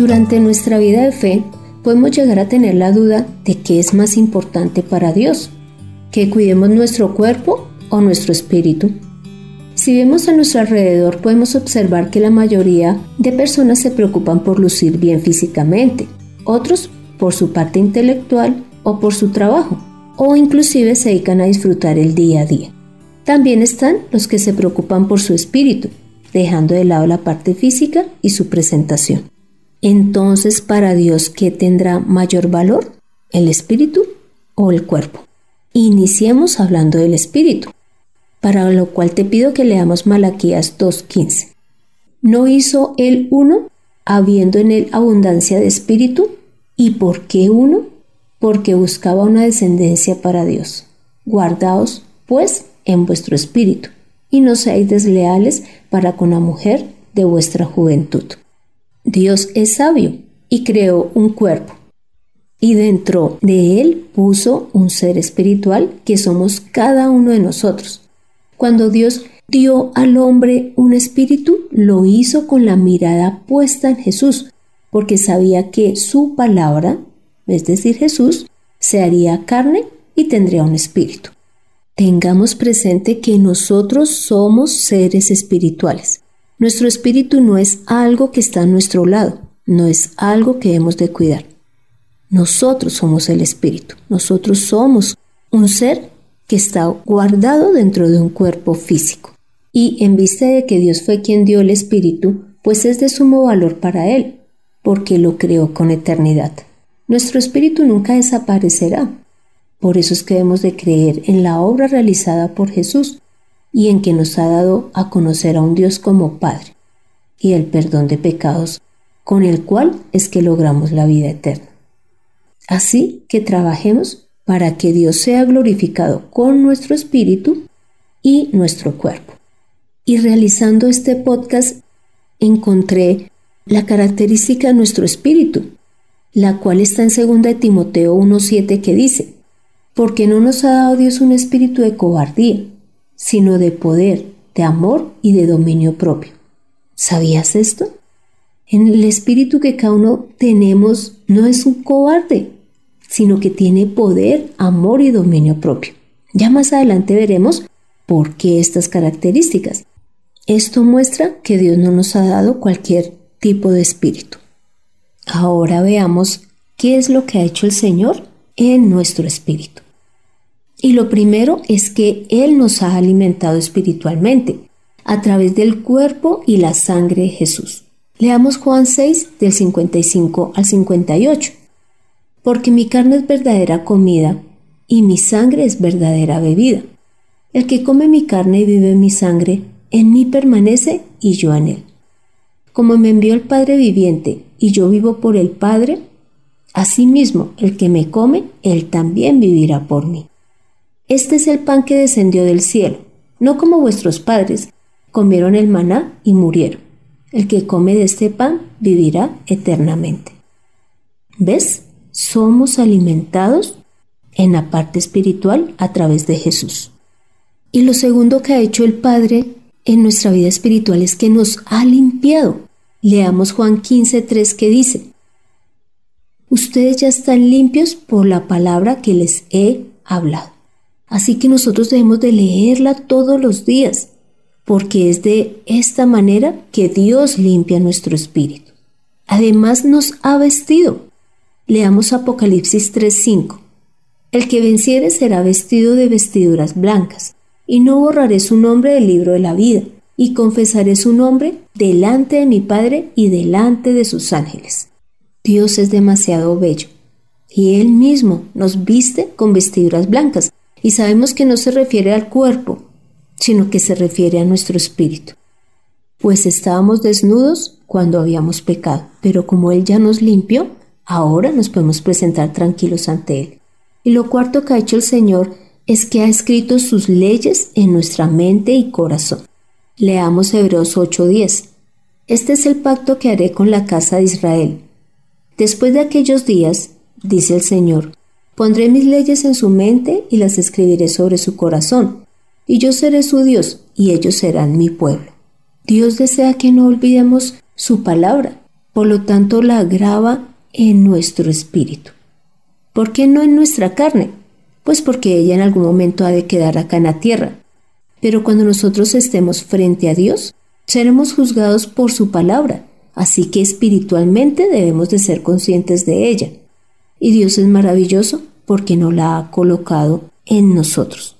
Durante nuestra vida de fe podemos llegar a tener la duda de qué es más importante para Dios, que cuidemos nuestro cuerpo o nuestro espíritu. Si vemos a nuestro alrededor podemos observar que la mayoría de personas se preocupan por lucir bien físicamente, otros por su parte intelectual o por su trabajo, o inclusive se dedican a disfrutar el día a día. También están los que se preocupan por su espíritu, dejando de lado la parte física y su presentación. Entonces, para Dios, ¿qué tendrá mayor valor? ¿El espíritu o el cuerpo? Iniciemos hablando del espíritu, para lo cual te pido que leamos Malaquías 2.15. ¿No hizo él uno, habiendo en él abundancia de espíritu? ¿Y por qué uno? Porque buscaba una descendencia para Dios. Guardaos, pues, en vuestro espíritu, y no seáis desleales para con la mujer de vuestra juventud. Dios es sabio y creó un cuerpo. Y dentro de él puso un ser espiritual que somos cada uno de nosotros. Cuando Dios dio al hombre un espíritu, lo hizo con la mirada puesta en Jesús, porque sabía que su palabra, es decir, Jesús, se haría carne y tendría un espíritu. Tengamos presente que nosotros somos seres espirituales. Nuestro espíritu no es algo que está a nuestro lado, no es algo que hemos de cuidar. Nosotros somos el espíritu, nosotros somos un ser que está guardado dentro de un cuerpo físico. Y en vista de que Dios fue quien dio el espíritu, pues es de sumo valor para Él, porque lo creó con eternidad. Nuestro espíritu nunca desaparecerá. Por eso es que debemos de creer en la obra realizada por Jesús y en que nos ha dado a conocer a un Dios como Padre y el perdón de pecados con el cual es que logramos la vida eterna. Así que trabajemos para que Dios sea glorificado con nuestro espíritu y nuestro cuerpo. Y realizando este podcast encontré la característica de nuestro espíritu, la cual está en 2 Timoteo 1.7 que dice, porque no nos ha dado Dios un espíritu de cobardía, sino de poder, de amor y de dominio propio. ¿Sabías esto? En el espíritu que cada uno tenemos no es un cobarde, sino que tiene poder, amor y dominio propio. Ya más adelante veremos por qué estas características. Esto muestra que Dios no nos ha dado cualquier tipo de espíritu. Ahora veamos qué es lo que ha hecho el Señor en nuestro espíritu. Y lo primero es que Él nos ha alimentado espiritualmente a través del cuerpo y la sangre de Jesús. Leamos Juan 6 del 55 al 58. Porque mi carne es verdadera comida y mi sangre es verdadera bebida. El que come mi carne y vive mi sangre, en mí permanece y yo en él. Como me envió el Padre viviente y yo vivo por el Padre, asimismo el que me come, él también vivirá por mí. Este es el pan que descendió del cielo, no como vuestros padres comieron el maná y murieron. El que come de este pan vivirá eternamente. ¿Ves? Somos alimentados en la parte espiritual a través de Jesús. Y lo segundo que ha hecho el Padre en nuestra vida espiritual es que nos ha limpiado. Leamos Juan 15.3 que dice, Ustedes ya están limpios por la palabra que les he hablado. Así que nosotros debemos de leerla todos los días, porque es de esta manera que Dios limpia nuestro espíritu. Además nos ha vestido. Leamos Apocalipsis 3:5. El que venciere será vestido de vestiduras blancas, y no borraré su nombre del libro de la vida, y confesaré su nombre delante de mi Padre y delante de sus ángeles. Dios es demasiado bello, y Él mismo nos viste con vestiduras blancas, y sabemos que no se refiere al cuerpo, sino que se refiere a nuestro espíritu. pues estábamos desnudos cuando habíamos pecado, pero como Él ya nos limpió, ahora nos podemos presentar tranquilos ante Él. Y lo cuarto que ha hecho el Señor es que ha escrito sus leyes en nuestra mente y corazón. Leamos Hebreos 8:10. Este es el pacto que haré con la casa de Israel. Después de aquellos días, dice el Señor, pondré mis leyes en su mente y las escribiré sobre su corazón, y yo seré su Dios, y ellos serán mi pueblo. Dios desea que no olvidemos su palabra, por lo tanto la graba en nuestro espíritu. ¿Por qué no en nuestra carne? Pues porque ella en algún momento ha de quedar acá en la tierra. Pero cuando nosotros estemos frente a Dios, seremos juzgados por su palabra, así que espiritualmente debemos de ser conscientes de ella. Y Dios es maravilloso porque no la ha colocado en nosotros.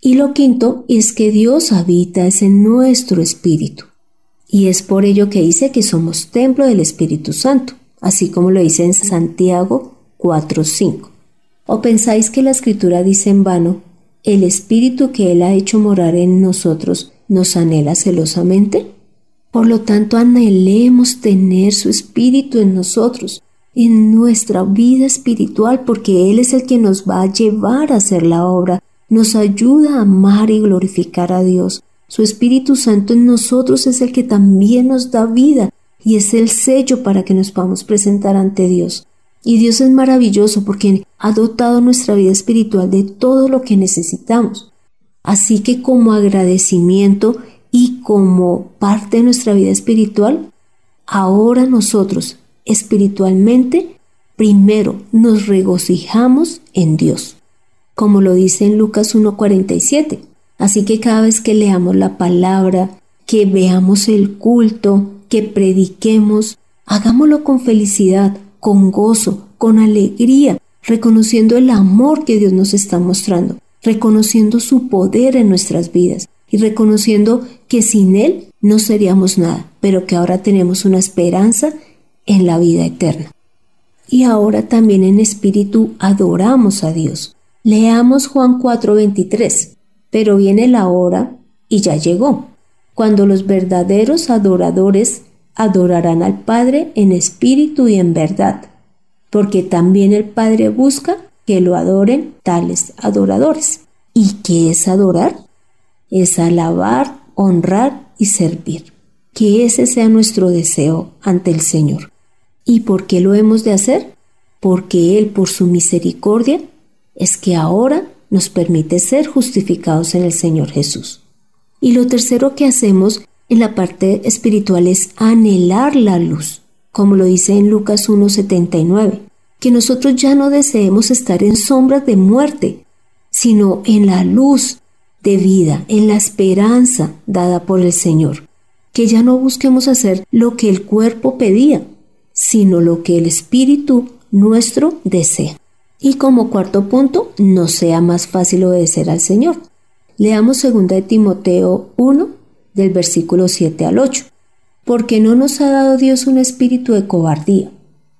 Y lo quinto es que Dios habita en nuestro espíritu. Y es por ello que dice que somos templo del Espíritu Santo, así como lo dice en Santiago 4.5. ¿O pensáis que la escritura dice en vano, el Espíritu que Él ha hecho morar en nosotros nos anhela celosamente? Por lo tanto, anhelemos tener su Espíritu en nosotros, en nuestra vida espiritual, porque Él es el que nos va a llevar a hacer la obra nos ayuda a amar y glorificar a Dios. Su Espíritu Santo en nosotros es el que también nos da vida y es el sello para que nos podamos presentar ante Dios. Y Dios es maravilloso porque ha dotado nuestra vida espiritual de todo lo que necesitamos. Así que como agradecimiento y como parte de nuestra vida espiritual, ahora nosotros espiritualmente primero nos regocijamos en Dios como lo dice en Lucas 1.47. Así que cada vez que leamos la palabra, que veamos el culto, que prediquemos, hagámoslo con felicidad, con gozo, con alegría, reconociendo el amor que Dios nos está mostrando, reconociendo su poder en nuestras vidas y reconociendo que sin Él no seríamos nada, pero que ahora tenemos una esperanza en la vida eterna. Y ahora también en espíritu adoramos a Dios. Leamos Juan 4:23. Pero viene la hora, y ya llegó, cuando los verdaderos adoradores adorarán al Padre en espíritu y en verdad, porque también el Padre busca que lo adoren tales adoradores. ¿Y qué es adorar? Es alabar, honrar y servir. Que ese sea nuestro deseo ante el Señor. ¿Y por qué lo hemos de hacer? Porque Él, por su misericordia, es que ahora nos permite ser justificados en el Señor Jesús. Y lo tercero que hacemos en la parte espiritual es anhelar la luz, como lo dice en Lucas 1.79, que nosotros ya no deseemos estar en sombras de muerte, sino en la luz de vida, en la esperanza dada por el Señor, que ya no busquemos hacer lo que el cuerpo pedía, sino lo que el Espíritu nuestro desea. Y como cuarto punto, no sea más fácil obedecer al Señor. Leamos 2 de Timoteo 1 del versículo 7 al 8. Porque no nos ha dado Dios un espíritu de cobardía,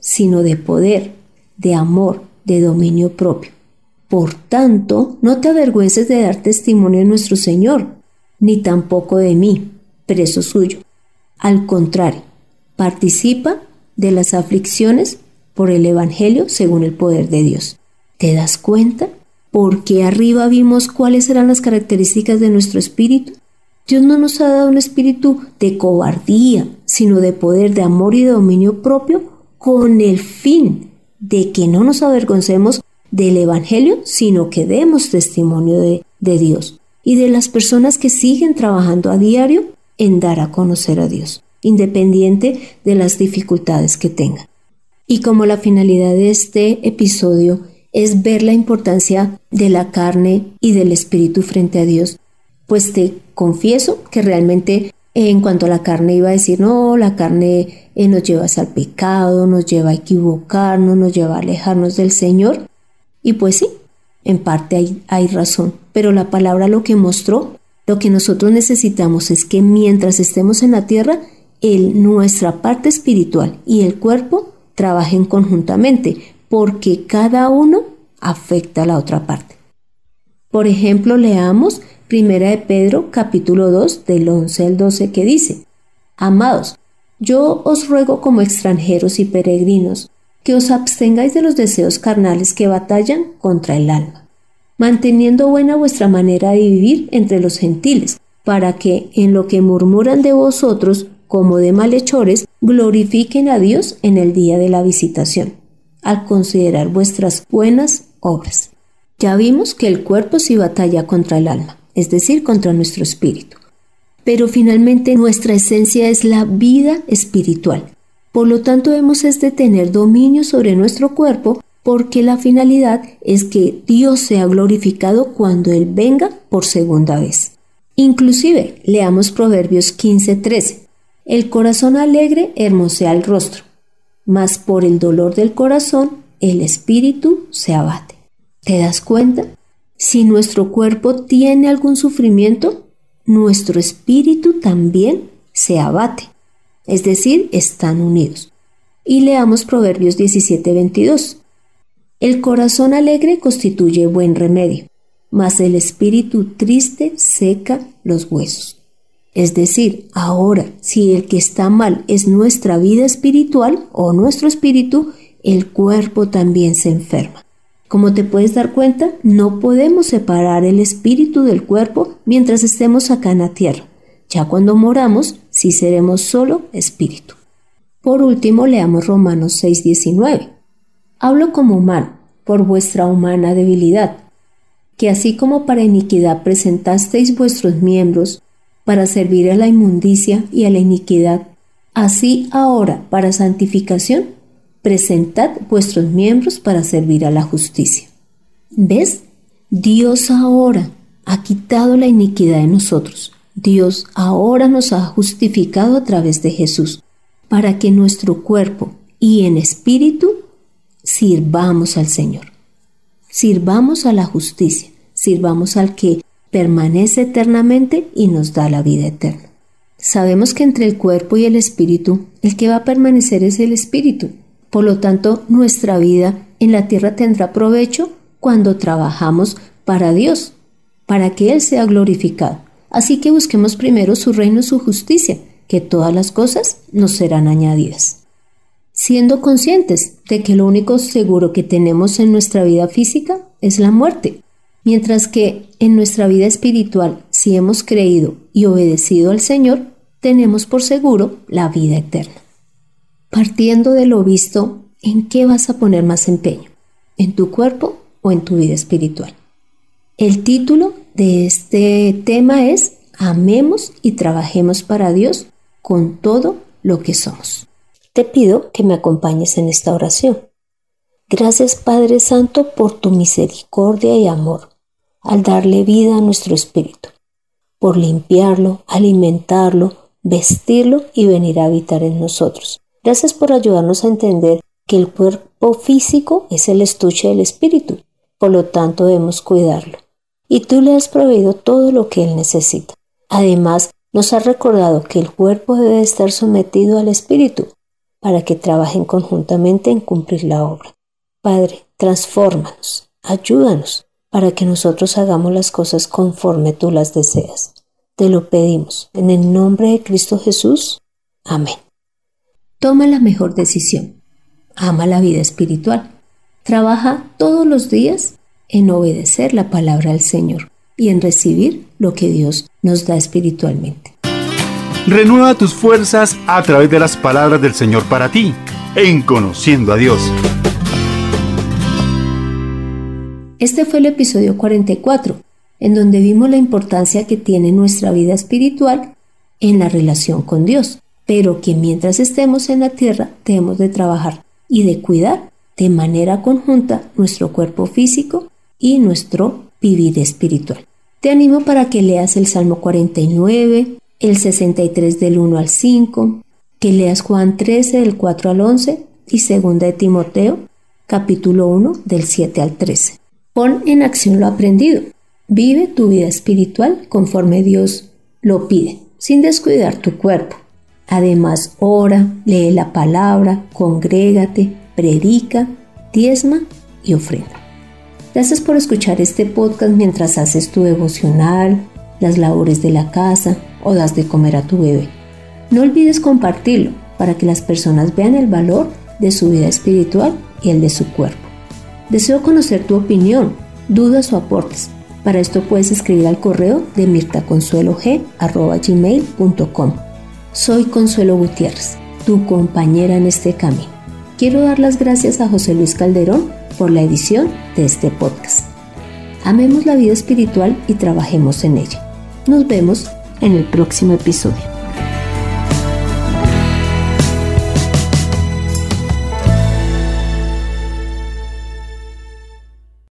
sino de poder, de amor, de dominio propio. Por tanto, no te avergüences de dar testimonio de nuestro Señor, ni tampoco de mí, preso suyo. Al contrario, participa de las aflicciones por el Evangelio según el poder de Dios. ¿Te das cuenta? Porque arriba vimos cuáles eran las características de nuestro espíritu. Dios no nos ha dado un espíritu de cobardía, sino de poder, de amor y de dominio propio, con el fin de que no nos avergoncemos del Evangelio, sino que demos testimonio de, de Dios y de las personas que siguen trabajando a diario en dar a conocer a Dios, independiente de las dificultades que tengan. Y como la finalidad de este episodio es ver la importancia de la carne y del espíritu frente a Dios, pues te confieso que realmente en cuanto a la carne iba a decir, no, la carne eh, nos lleva al pecado, nos lleva a equivocarnos, nos lleva a alejarnos del Señor. Y pues sí, en parte hay, hay razón, pero la palabra lo que mostró, lo que nosotros necesitamos es que mientras estemos en la tierra, el, nuestra parte espiritual y el cuerpo trabajen conjuntamente, porque cada uno afecta a la otra parte. Por ejemplo, leamos Primera de Pedro capítulo 2 del 11 al 12 que dice, Amados, yo os ruego como extranjeros y peregrinos, que os abstengáis de los deseos carnales que batallan contra el alma, manteniendo buena vuestra manera de vivir entre los gentiles, para que en lo que murmuran de vosotros como de malhechores, glorifiquen a Dios en el día de la visitación, al considerar vuestras buenas obras. Ya vimos que el cuerpo sí batalla contra el alma, es decir, contra nuestro espíritu. Pero finalmente nuestra esencia es la vida espiritual, por lo tanto, hemos es de tener dominio sobre nuestro cuerpo porque la finalidad es que Dios sea glorificado cuando Él venga por segunda vez. Inclusive, leamos Proverbios 15:13. El corazón alegre hermosea el rostro, mas por el dolor del corazón el espíritu se abate. ¿Te das cuenta? Si nuestro cuerpo tiene algún sufrimiento, nuestro espíritu también se abate es decir, están unidos. Y leamos Proverbios 17:22. El corazón alegre constituye buen remedio, mas el espíritu triste seca los huesos. Es decir, ahora, si el que está mal es nuestra vida espiritual o nuestro espíritu, el cuerpo también se enferma. Como te puedes dar cuenta, no podemos separar el espíritu del cuerpo mientras estemos acá en la tierra. Ya cuando moramos, sí seremos solo espíritu. Por último, leamos Romanos 6:19. Hablo como humano, por vuestra humana debilidad, que así como para iniquidad presentasteis vuestros miembros para servir a la inmundicia y a la iniquidad, así ahora para santificación, presentad vuestros miembros para servir a la justicia. ¿Ves? Dios ahora ha quitado la iniquidad de nosotros Dios ahora nos ha justificado a través de Jesús, para que nuestro cuerpo y en espíritu sirvamos al Señor. Sirvamos a la justicia, sirvamos al que permanece eternamente y nos da la vida eterna. Sabemos que entre el cuerpo y el espíritu, el que va a permanecer es el espíritu. Por lo tanto, nuestra vida en la tierra tendrá provecho cuando trabajamos para Dios, para que Él sea glorificado. Así que busquemos primero su reino y su justicia, que todas las cosas nos serán añadidas. Siendo conscientes de que lo único seguro que tenemos en nuestra vida física es la muerte, mientras que en nuestra vida espiritual, si hemos creído y obedecido al Señor, tenemos por seguro la vida eterna. Partiendo de lo visto, ¿en qué vas a poner más empeño? ¿En tu cuerpo o en tu vida espiritual? El título de este tema es Amemos y trabajemos para Dios con todo lo que somos. Te pido que me acompañes en esta oración. Gracias Padre Santo por tu misericordia y amor al darle vida a nuestro espíritu, por limpiarlo, alimentarlo, vestirlo y venir a habitar en nosotros. Gracias por ayudarnos a entender que el cuerpo físico es el estuche del espíritu, por lo tanto debemos cuidarlo y tú le has proveído todo lo que él necesita. Además, nos ha recordado que el cuerpo debe estar sometido al espíritu para que trabajen conjuntamente en cumplir la obra. Padre, transfórmanos, ayúdanos para que nosotros hagamos las cosas conforme tú las deseas. Te lo pedimos en el nombre de Cristo Jesús. Amén. Toma la mejor decisión. Ama la vida espiritual. Trabaja todos los días en obedecer la palabra del Señor y en recibir lo que Dios nos da espiritualmente. Renueva tus fuerzas a través de las palabras del Señor para ti, en conociendo a Dios. Este fue el episodio 44, en donde vimos la importancia que tiene nuestra vida espiritual en la relación con Dios, pero que mientras estemos en la tierra debemos de trabajar y de cuidar de manera conjunta nuestro cuerpo físico y nuestro vivir espiritual. Te animo para que leas el Salmo 49, el 63 del 1 al 5, que leas Juan 13 del 4 al 11 y 2 de Timoteo capítulo 1 del 7 al 13. Pon en acción lo aprendido. Vive tu vida espiritual conforme Dios lo pide, sin descuidar tu cuerpo. Además, ora, lee la palabra, congrégate, predica, diezma y ofrenda. Gracias por escuchar este podcast mientras haces tu devocional, las labores de la casa o das de comer a tu bebé. No olvides compartirlo para que las personas vean el valor de su vida espiritual y el de su cuerpo. Deseo conocer tu opinión, dudas o aportes. Para esto puedes escribir al correo de mirtaconsuelog.com. Soy Consuelo Gutiérrez, tu compañera en este camino. Quiero dar las gracias a José Luis Calderón por la edición de este podcast. Amemos la vida espiritual y trabajemos en ella. Nos vemos en el próximo episodio.